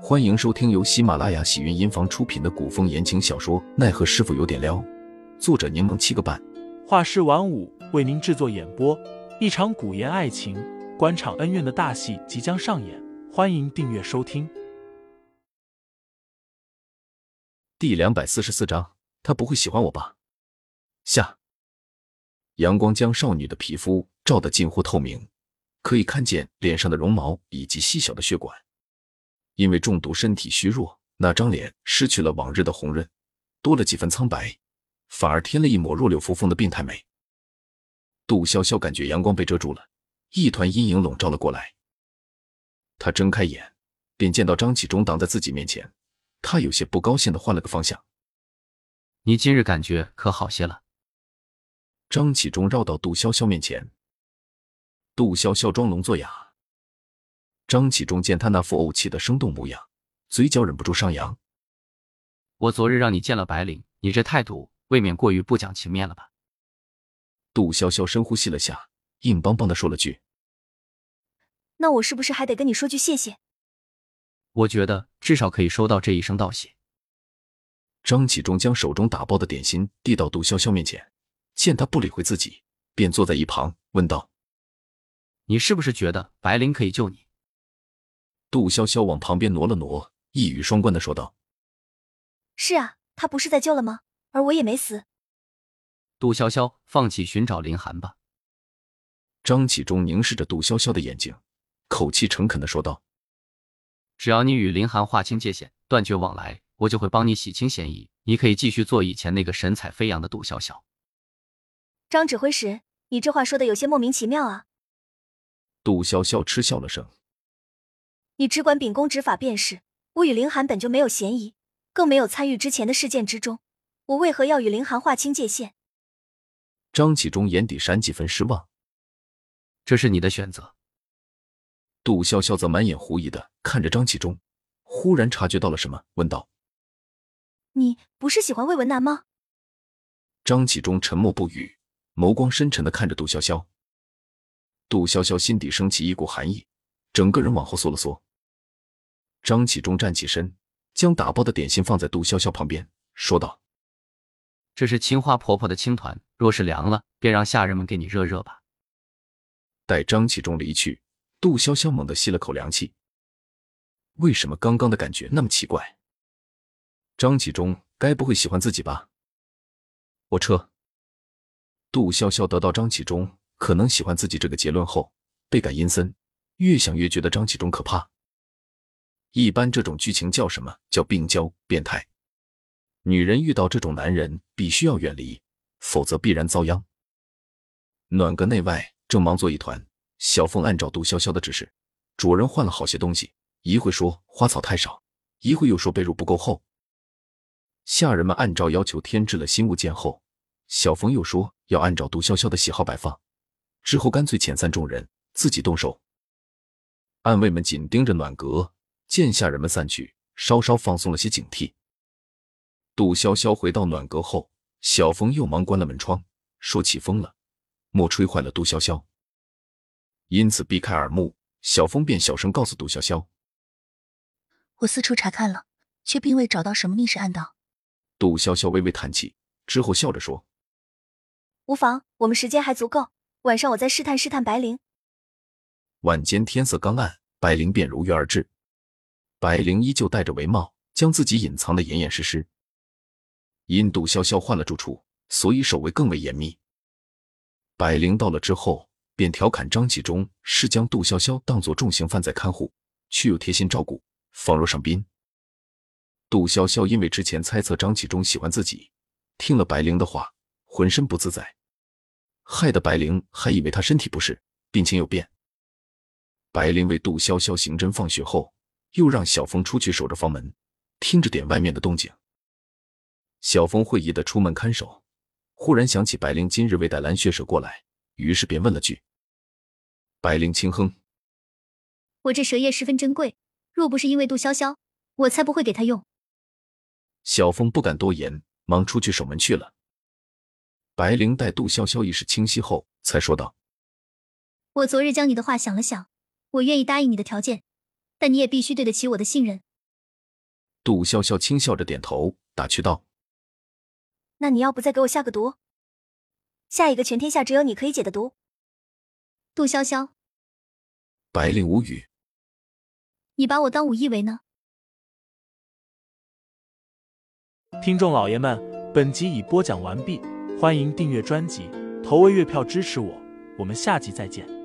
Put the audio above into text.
欢迎收听由喜马拉雅喜云音房出品的古风言情小说《奈何师傅有点撩》，作者柠檬七个半，画师晚舞为您制作演播。一场古言爱情、官场恩怨的大戏即将上演，欢迎订阅收听。第两百四十四章，他不会喜欢我吧？下，阳光将少女的皮肤照得近乎透明，可以看见脸上的绒毛以及细小的血管。因为中毒，身体虚弱，那张脸失去了往日的红润，多了几分苍白，反而添了一抹弱柳扶风的病态美。杜潇潇感觉阳光被遮住了，一团阴影笼罩了过来。他睁开眼，便见到张启忠挡在自己面前，他有些不高兴的换了个方向。你今日感觉可好些了？张启忠绕到杜潇潇面前，杜潇潇装聋作哑。张启忠见他那副怄气的生动模样，嘴角忍不住上扬。我昨日让你见了白灵，你这态度未免过于不讲情面了吧？杜潇潇深呼吸了下，硬邦邦的说了句：“那我是不是还得跟你说句谢谢？”我觉得至少可以收到这一声道谢。张启忠将手中打包的点心递到杜潇潇面前，见他不理会自己，便坐在一旁问道：“你是不是觉得白灵可以救你？”杜潇潇往旁边挪了挪，一语双关的说道：“是啊，他不是在救了吗？而我也没死。”杜潇潇，放弃寻找林寒吧。张启忠凝视着杜潇潇的眼睛，口气诚恳的说道：“只要你与林寒划清界限，断绝往来，我就会帮你洗清嫌疑。你可以继续做以前那个神采飞扬的杜潇潇。”张指挥使，你这话说的有些莫名其妙啊！杜潇潇嗤笑了声。你只管秉公执法便是。我与林寒本就没有嫌疑，更没有参与之前的事件之中，我为何要与林寒划清界限？张启忠眼底闪几分失望。这是你的选择。杜潇潇则满眼狐疑的看着张启忠，忽然察觉到了什么，问道：“你不是喜欢魏文南吗？”张启忠沉默不语，眸光深沉的看着杜潇潇。杜潇潇心底升起一股寒意，整个人往后缩了缩。张启忠站起身，将打包的点心放在杜潇潇旁边，说道：“这是青花婆婆的青团，若是凉了，便让下人们给你热热吧。”待张启忠离去，杜潇潇猛地吸了口凉气。为什么刚刚的感觉那么奇怪？张启忠该不会喜欢自己吧？我撤。杜潇潇得到张启忠可能喜欢自己这个结论后，倍感阴森，越想越觉得张启忠可怕。一般这种剧情叫什么？叫病娇变态。女人遇到这种男人，必须要远离，否则必然遭殃。暖阁内外正忙作一团，小凤按照杜潇潇的指示，主人换了好些东西，一会说花草太少，一会又说被褥不够厚。下人们按照要求添置了新物件后，小凤又说要按照杜潇潇的喜好摆放，之后干脆遣散众人，自己动手。暗卫们紧盯着暖阁。见下人们散去，稍稍放松了些警惕。杜潇潇回到暖阁后，小风又忙关了门窗，说起风了，莫吹坏了杜潇潇。因此避开耳目，小风便小声告诉杜潇潇：“我四处查看了，却并未找到什么密室暗道。”杜潇潇微微叹气，之后笑着说：“无妨，我们时间还足够，晚上我再试探试探白灵。”晚间天色刚暗，白灵便如约而至。白灵依旧戴着帷帽，将自己隐藏的严严实实。因杜潇潇换了住处，所以守卫更为严密。百灵到了之后，便调侃张启忠是将杜潇潇当作重刑犯在看护，却又贴心照顾，仿若上宾。杜潇潇因为之前猜测张启忠喜欢自己，听了白灵的话，浑身不自在，害得白灵还以为他身体不适，病情有变。白灵为杜潇潇刑侦放血后。又让小峰出去守着房门，听着点外面的动静。小峰会意的出门看守，忽然想起白灵今日未带蓝血蛇过来，于是便问了句：“白灵轻哼，我这蛇液十分珍贵，若不是因为杜潇潇，我才不会给他用。”小峰不敢多言，忙出去守门去了。白灵待杜潇潇意识清晰后，才说道：“我昨日将你的话想了想，我愿意答应你的条件。”但你也必须对得起我的信任。杜潇潇轻笑着点头，打趣道：“那你要不再给我下个毒？下一个全天下只有你可以解的毒。”杜潇潇，白灵无语。你把我当武艺为呢？听众老爷们，本集已播讲完毕，欢迎订阅专辑，投喂月票支持我，我们下集再见。